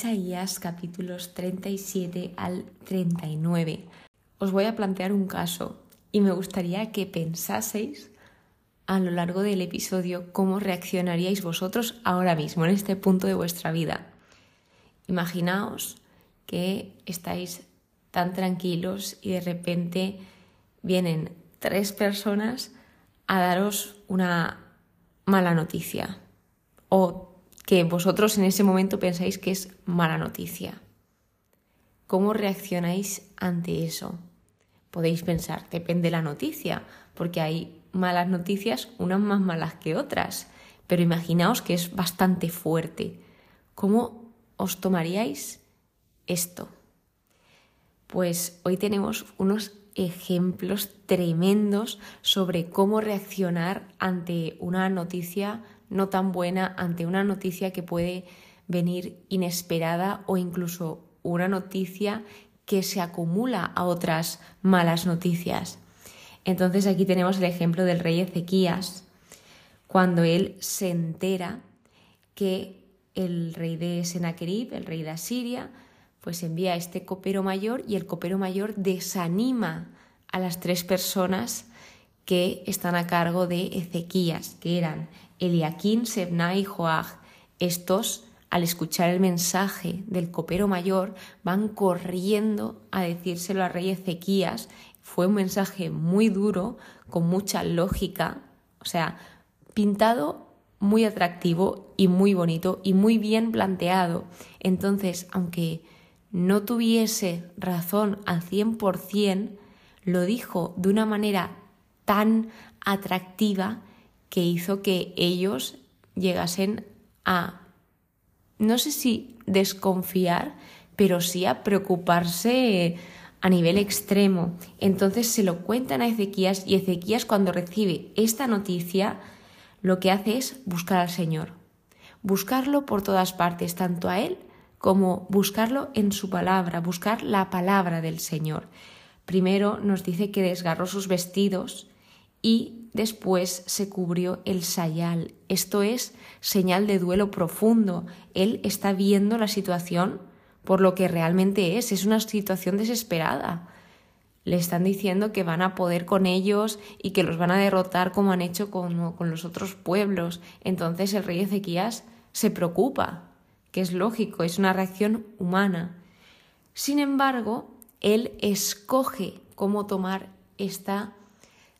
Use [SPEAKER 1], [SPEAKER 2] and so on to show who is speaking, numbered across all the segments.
[SPEAKER 1] Isaías capítulos 37 al 39. Os voy a plantear un caso y me gustaría que pensaseis a lo largo del episodio cómo reaccionaríais vosotros ahora mismo, en este punto de vuestra vida. Imaginaos que estáis tan tranquilos y de repente vienen tres personas a daros una mala noticia o que vosotros en ese momento pensáis que es mala noticia. ¿Cómo reaccionáis ante eso? Podéis pensar, depende de la noticia, porque hay malas noticias, unas más malas que otras, pero imaginaos que es bastante fuerte. ¿Cómo os tomaríais esto? Pues hoy tenemos unos ejemplos tremendos sobre cómo reaccionar ante una noticia no tan buena ante una noticia que puede venir inesperada o incluso una noticia que se acumula a otras malas noticias. Entonces aquí tenemos el ejemplo del rey Ezequías, cuando él se entera que el rey de Senaquerib, el rey de Asiria, pues envía a este copero mayor y el copero mayor desanima a las tres personas que están a cargo de Ezequías, que eran Eliaquín, Sebna y Joag. Estos, al escuchar el mensaje del copero mayor, van corriendo a decírselo al rey Ezequías. Fue un mensaje muy duro, con mucha lógica, o sea, pintado muy atractivo y muy bonito y muy bien planteado. Entonces, aunque no tuviese razón al 100%, lo dijo de una manera tan atractiva que hizo que ellos llegasen a, no sé si desconfiar, pero sí a preocuparse a nivel extremo. Entonces se lo cuentan a Ezequías y Ezequías cuando recibe esta noticia lo que hace es buscar al Señor. Buscarlo por todas partes, tanto a Él como buscarlo en su palabra, buscar la palabra del Señor. Primero nos dice que desgarró sus vestidos y después se cubrió el sayal. Esto es señal de duelo profundo. Él está viendo la situación por lo que realmente es. Es una situación desesperada. Le están diciendo que van a poder con ellos y que los van a derrotar como han hecho con, con los otros pueblos. Entonces el rey Ezequías se preocupa, que es lógico, es una reacción humana. Sin embargo, él escoge cómo tomar esta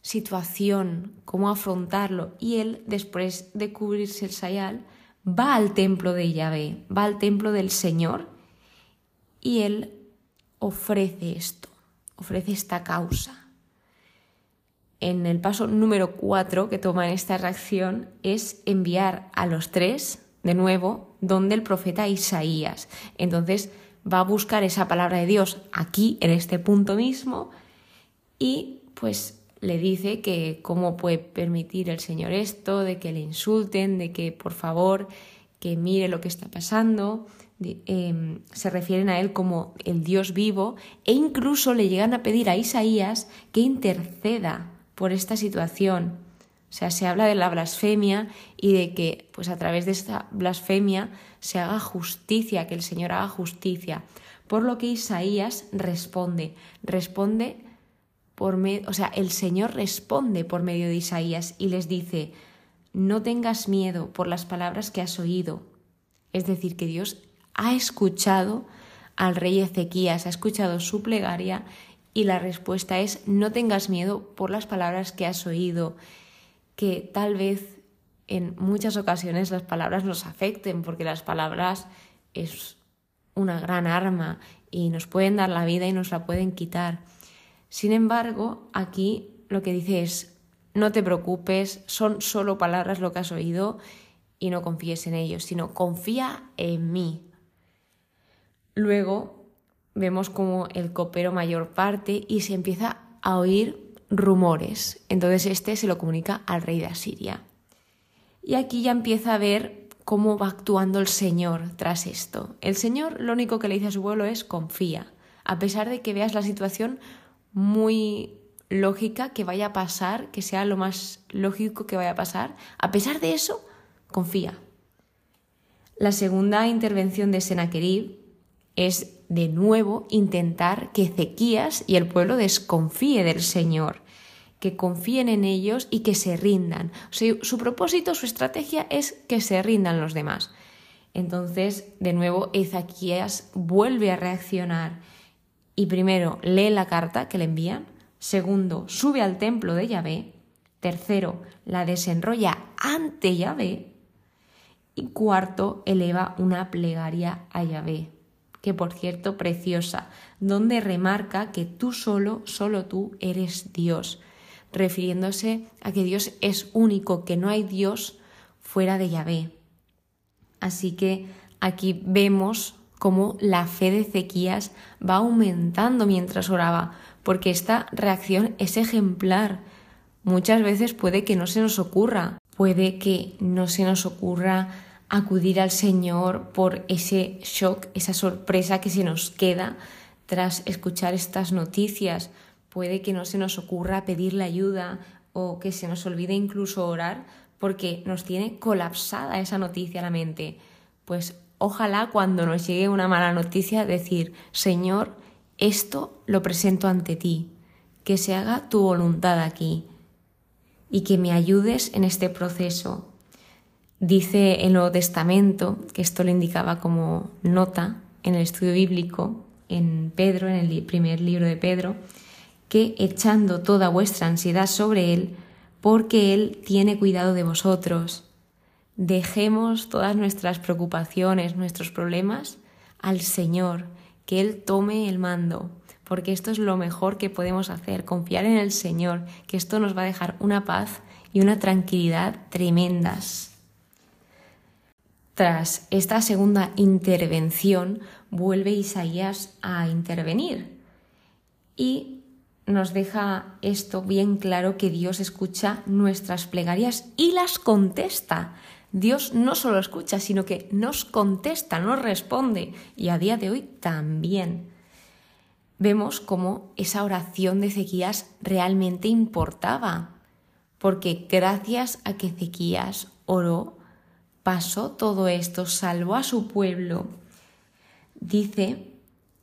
[SPEAKER 1] situación, cómo afrontarlo. Y él, después de cubrirse el sayal, va al templo de Yahvé, va al templo del Señor y él ofrece esto, ofrece esta causa. En el paso número cuatro que toma en esta reacción es enviar a los tres, de nuevo, donde el profeta Isaías. Entonces va a buscar esa palabra de Dios aquí, en este punto mismo, y pues le dice que cómo puede permitir el Señor esto, de que le insulten, de que por favor que mire lo que está pasando, em, se refieren a él como el Dios vivo e incluso le llegan a pedir a Isaías que interceda por esta situación. O sea, se habla de la blasfemia y de que pues a través de esta blasfemia se haga justicia, que el Señor haga justicia. Por lo que Isaías responde, responde o sea, el Señor responde por medio de Isaías y les dice, no tengas miedo por las palabras que has oído. Es decir, que Dios ha escuchado al rey Ezequías, ha escuchado su plegaria y la respuesta es, no tengas miedo por las palabras que has oído, que tal vez en muchas ocasiones las palabras nos afecten, porque las palabras es una gran arma y nos pueden dar la vida y nos la pueden quitar. Sin embargo, aquí lo que dice es, no te preocupes, son solo palabras lo que has oído y no confíes en ellos, sino confía en mí. Luego vemos como el copero mayor parte y se empieza a oír rumores. Entonces este se lo comunica al rey de Asiria. Y aquí ya empieza a ver cómo va actuando el Señor tras esto. El Señor lo único que le dice a su pueblo es confía. A pesar de que veas la situación muy lógica que vaya a pasar, que sea lo más lógico que vaya a pasar, a pesar de eso, confía. La segunda intervención de Senaquerib es de nuevo intentar que Ezequías y el pueblo desconfíe del Señor, que confíen en ellos y que se rindan. su propósito, su estrategia es que se rindan los demás. Entonces, de nuevo, Ezequías vuelve a reaccionar y primero lee la carta que le envían, segundo, sube al templo de Yahvé, tercero, la desenrolla ante Yahvé. Y cuarto, eleva una plegaria a Yahvé, que por cierto preciosa, donde remarca que tú solo, solo tú eres Dios, refiriéndose a que Dios es único, que no hay Dios fuera de Yahvé. Así que aquí vemos cómo la fe de Ezequías va aumentando mientras oraba, porque esta reacción es ejemplar. Muchas veces puede que no se nos ocurra, puede que no se nos ocurra acudir al Señor por ese shock, esa sorpresa que se nos queda tras escuchar estas noticias. Puede que no se nos ocurra pedirle ayuda o que se nos olvide incluso orar porque nos tiene colapsada esa noticia a la mente. Pues ojalá cuando nos llegue una mala noticia decir, Señor, esto lo presento ante ti, que se haga tu voluntad aquí y que me ayudes en este proceso. Dice el Nuevo Testamento, que esto lo indicaba como nota en el estudio bíblico, en Pedro, en el primer libro de Pedro, que echando toda vuestra ansiedad sobre Él, porque Él tiene cuidado de vosotros. Dejemos todas nuestras preocupaciones, nuestros problemas al Señor, que Él tome el mando, porque esto es lo mejor que podemos hacer, confiar en el Señor, que esto nos va a dejar una paz y una tranquilidad tremendas. Tras esta segunda intervención, vuelve Isaías a intervenir y nos deja esto bien claro que Dios escucha nuestras plegarias y las contesta. Dios no solo escucha, sino que nos contesta, nos responde y a día de hoy también. Vemos cómo esa oración de Ezequías realmente importaba, porque gracias a que Ezequías oró, pasó todo esto, salvó a su pueblo. Dice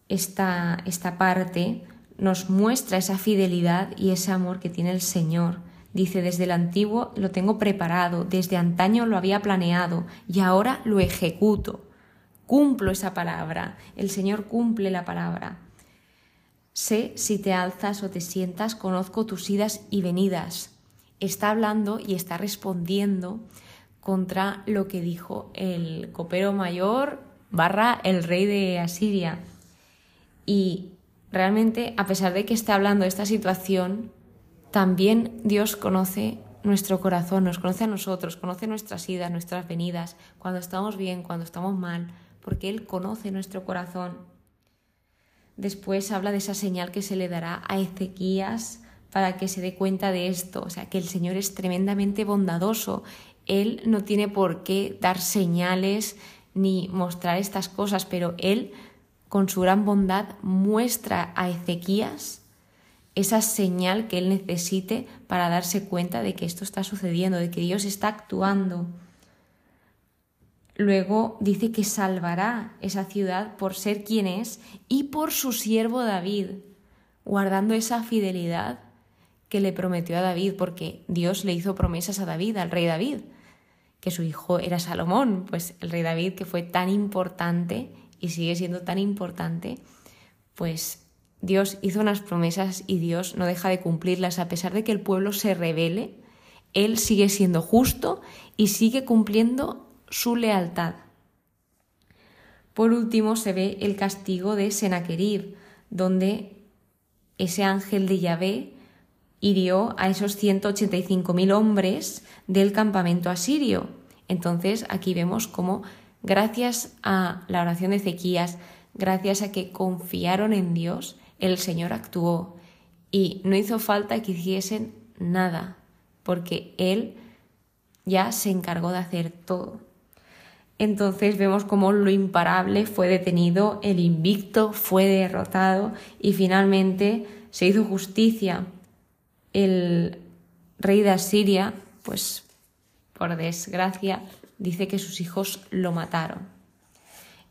[SPEAKER 1] esta, esta parte, nos muestra esa fidelidad y ese amor que tiene el Señor. Dice, desde el antiguo lo tengo preparado, desde antaño lo había planeado y ahora lo ejecuto. Cumplo esa palabra, el Señor cumple la palabra. Sé si te alzas o te sientas, conozco tus idas y venidas. Está hablando y está respondiendo contra lo que dijo el copero mayor barra el rey de Asiria. Y realmente, a pesar de que esté hablando de esta situación, también Dios conoce nuestro corazón, nos conoce a nosotros, conoce nuestras idas, nuestras venidas, cuando estamos bien, cuando estamos mal, porque Él conoce nuestro corazón. Después habla de esa señal que se le dará a Ezequías para que se dé cuenta de esto, o sea, que el Señor es tremendamente bondadoso. Él no tiene por qué dar señales ni mostrar estas cosas, pero Él con su gran bondad, muestra a Ezequías esa señal que él necesite para darse cuenta de que esto está sucediendo, de que Dios está actuando. Luego dice que salvará esa ciudad por ser quien es y por su siervo David, guardando esa fidelidad que le prometió a David, porque Dios le hizo promesas a David, al rey David, que su hijo era Salomón, pues el rey David que fue tan importante y sigue siendo tan importante, pues Dios hizo unas promesas y Dios no deja de cumplirlas a pesar de que el pueblo se revele, Él sigue siendo justo y sigue cumpliendo su lealtad. Por último se ve el castigo de Senaquerib, donde ese ángel de Yahvé hirió a esos 185.000 hombres del campamento asirio. Entonces aquí vemos cómo Gracias a la oración de Ezequías, gracias a que confiaron en Dios, el Señor actuó y no hizo falta que hiciesen nada, porque Él ya se encargó de hacer todo. Entonces vemos cómo lo imparable fue detenido, el invicto fue derrotado y finalmente se hizo justicia. El rey de Asiria, pues por desgracia, dice que sus hijos lo mataron.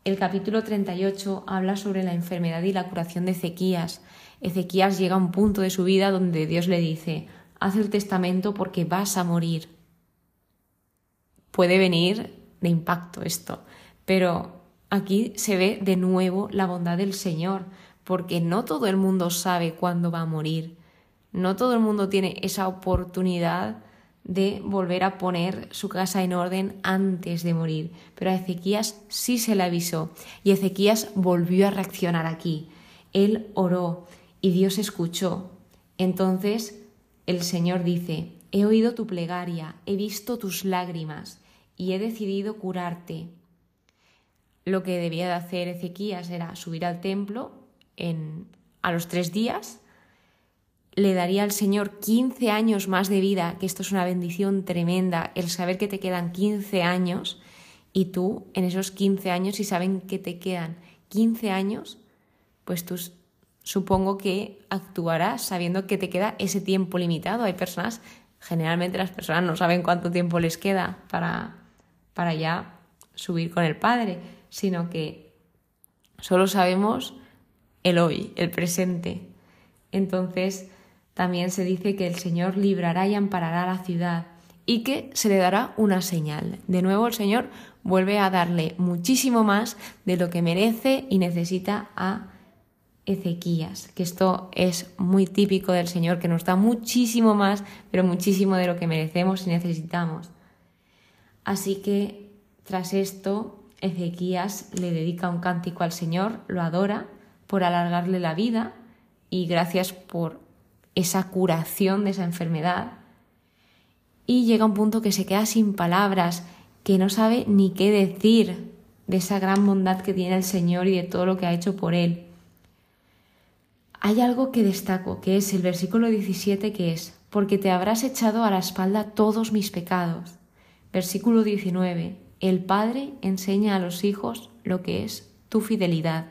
[SPEAKER 1] El capítulo 38 habla sobre la enfermedad y la curación de Ezequías. Ezequías llega a un punto de su vida donde Dios le dice, haz el testamento porque vas a morir. Puede venir de impacto esto, pero aquí se ve de nuevo la bondad del Señor, porque no todo el mundo sabe cuándo va a morir. No todo el mundo tiene esa oportunidad de volver a poner su casa en orden antes de morir. Pero a Ezequías sí se le avisó y Ezequías volvió a reaccionar aquí. Él oró y Dios escuchó. Entonces el Señor dice, he oído tu plegaria, he visto tus lágrimas y he decidido curarte. Lo que debía de hacer Ezequías era subir al templo en, a los tres días, le daría al Señor 15 años más de vida, que esto es una bendición tremenda, el saber que te quedan 15 años y tú en esos 15 años, si saben que te quedan 15 años, pues tú supongo que actuarás sabiendo que te queda ese tiempo limitado. Hay personas, generalmente las personas no saben cuánto tiempo les queda para, para ya subir con el Padre, sino que solo sabemos el hoy, el presente. Entonces, también se dice que el Señor librará y amparará la ciudad y que se le dará una señal. De nuevo el Señor vuelve a darle muchísimo más de lo que merece y necesita a Ezequías, que esto es muy típico del Señor, que nos da muchísimo más, pero muchísimo de lo que merecemos y necesitamos. Así que tras esto, Ezequías le dedica un cántico al Señor, lo adora por alargarle la vida y gracias por esa curación de esa enfermedad. Y llega un punto que se queda sin palabras, que no sabe ni qué decir de esa gran bondad que tiene el Señor y de todo lo que ha hecho por él. Hay algo que destaco, que es el versículo 17, que es, porque te habrás echado a la espalda todos mis pecados. Versículo 19, el Padre enseña a los hijos lo que es tu fidelidad.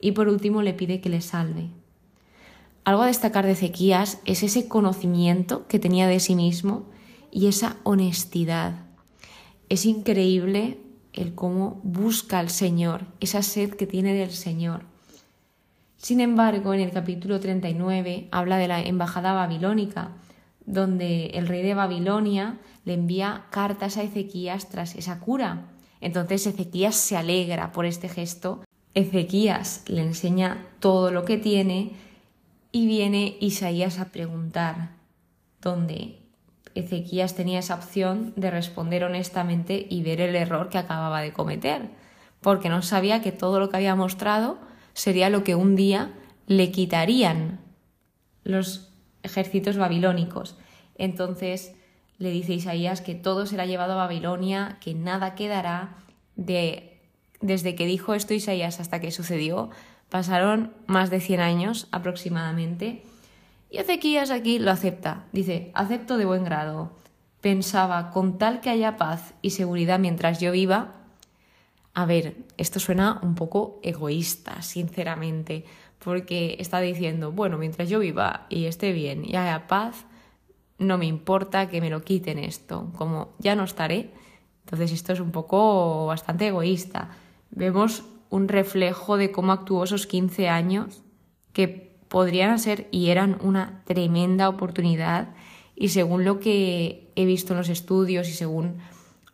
[SPEAKER 1] Y por último le pide que le salve. Algo a destacar de Ezequías es ese conocimiento que tenía de sí mismo y esa honestidad. Es increíble el cómo busca al Señor, esa sed que tiene del Señor. Sin embargo, en el capítulo 39 habla de la embajada babilónica, donde el rey de Babilonia le envía cartas a Ezequías tras esa cura. Entonces Ezequías se alegra por este gesto. Ezequías le enseña todo lo que tiene y viene Isaías a preguntar, donde Ezequías tenía esa opción de responder honestamente y ver el error que acababa de cometer, porque no sabía que todo lo que había mostrado sería lo que un día le quitarían los ejércitos babilónicos. Entonces le dice Isaías que todo será llevado a Babilonia, que nada quedará de desde que dijo esto Isaías hasta que sucedió, Pasaron más de 100 años aproximadamente y Ezequías aquí lo acepta. Dice, acepto de buen grado. Pensaba, con tal que haya paz y seguridad mientras yo viva, a ver, esto suena un poco egoísta, sinceramente, porque está diciendo, bueno, mientras yo viva y esté bien y haya paz, no me importa que me lo quiten esto, como ya no estaré. Entonces esto es un poco bastante egoísta. Vemos un reflejo de cómo actuó esos 15 años, que podrían ser y eran una tremenda oportunidad. Y según lo que he visto en los estudios y según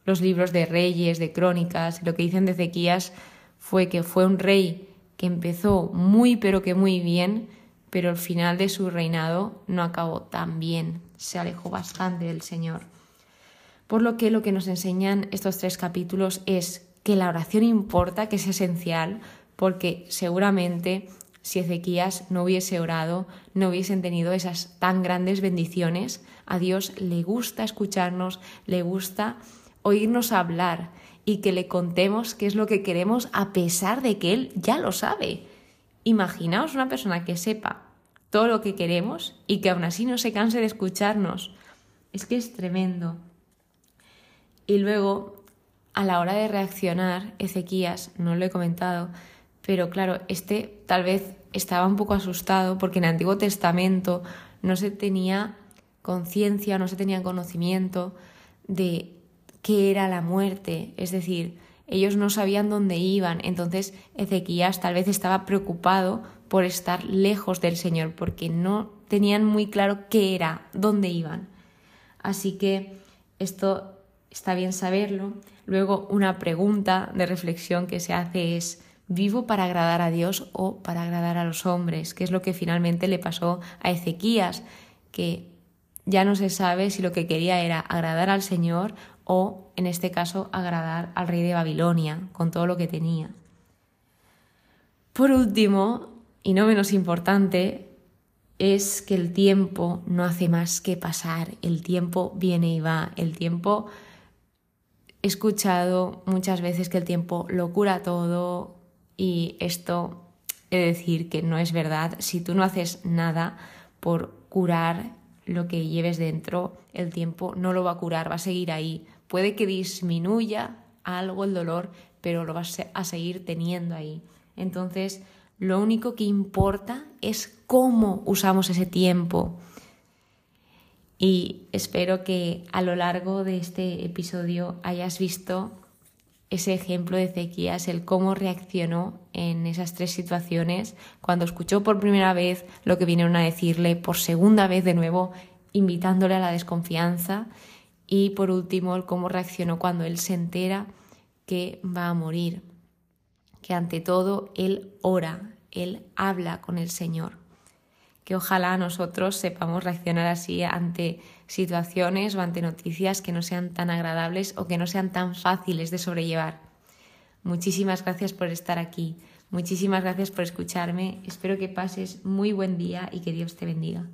[SPEAKER 1] los libros de reyes, de crónicas, lo que dicen de Ezequías, fue que fue un rey que empezó muy pero que muy bien, pero al final de su reinado no acabó tan bien, se alejó bastante del Señor. Por lo que lo que nos enseñan estos tres capítulos es que la oración importa, que es esencial, porque seguramente si Ezequías no hubiese orado, no hubiesen tenido esas tan grandes bendiciones. A Dios le gusta escucharnos, le gusta oírnos hablar y que le contemos qué es lo que queremos a pesar de que Él ya lo sabe. Imaginaos una persona que sepa todo lo que queremos y que aún así no se canse de escucharnos. Es que es tremendo. Y luego a la hora de reaccionar, Ezequías, no lo he comentado, pero claro, este tal vez estaba un poco asustado porque en el Antiguo Testamento no se tenía conciencia, no se tenía conocimiento de qué era la muerte, es decir, ellos no sabían dónde iban, entonces Ezequías tal vez estaba preocupado por estar lejos del Señor, porque no tenían muy claro qué era, dónde iban. Así que esto está bien saberlo. Luego una pregunta de reflexión que se hace es, ¿vivo para agradar a Dios o para agradar a los hombres? Que es lo que finalmente le pasó a Ezequías, que ya no se sabe si lo que quería era agradar al Señor o, en este caso, agradar al rey de Babilonia con todo lo que tenía. Por último, y no menos importante, es que el tiempo no hace más que pasar, el tiempo viene y va, el tiempo he escuchado muchas veces que el tiempo lo cura todo y esto he de decir que no es verdad. Si tú no haces nada por curar lo que lleves dentro, el tiempo no lo va a curar, va a seguir ahí. Puede que disminuya algo el dolor, pero lo vas a seguir teniendo ahí. Entonces, lo único que importa es cómo usamos ese tiempo. Y espero que a lo largo de este episodio hayas visto ese ejemplo de Ezequías, el cómo reaccionó en esas tres situaciones, cuando escuchó por primera vez lo que vinieron a decirle, por segunda vez de nuevo, invitándole a la desconfianza, y por último, el cómo reaccionó cuando él se entera que va a morir, que ante todo él ora, él habla con el Señor. Que ojalá nosotros sepamos reaccionar así ante situaciones o ante noticias que no sean tan agradables o que no sean tan fáciles de sobrellevar. Muchísimas gracias por estar aquí. Muchísimas gracias por escucharme. Espero que pases muy buen día y que Dios te bendiga.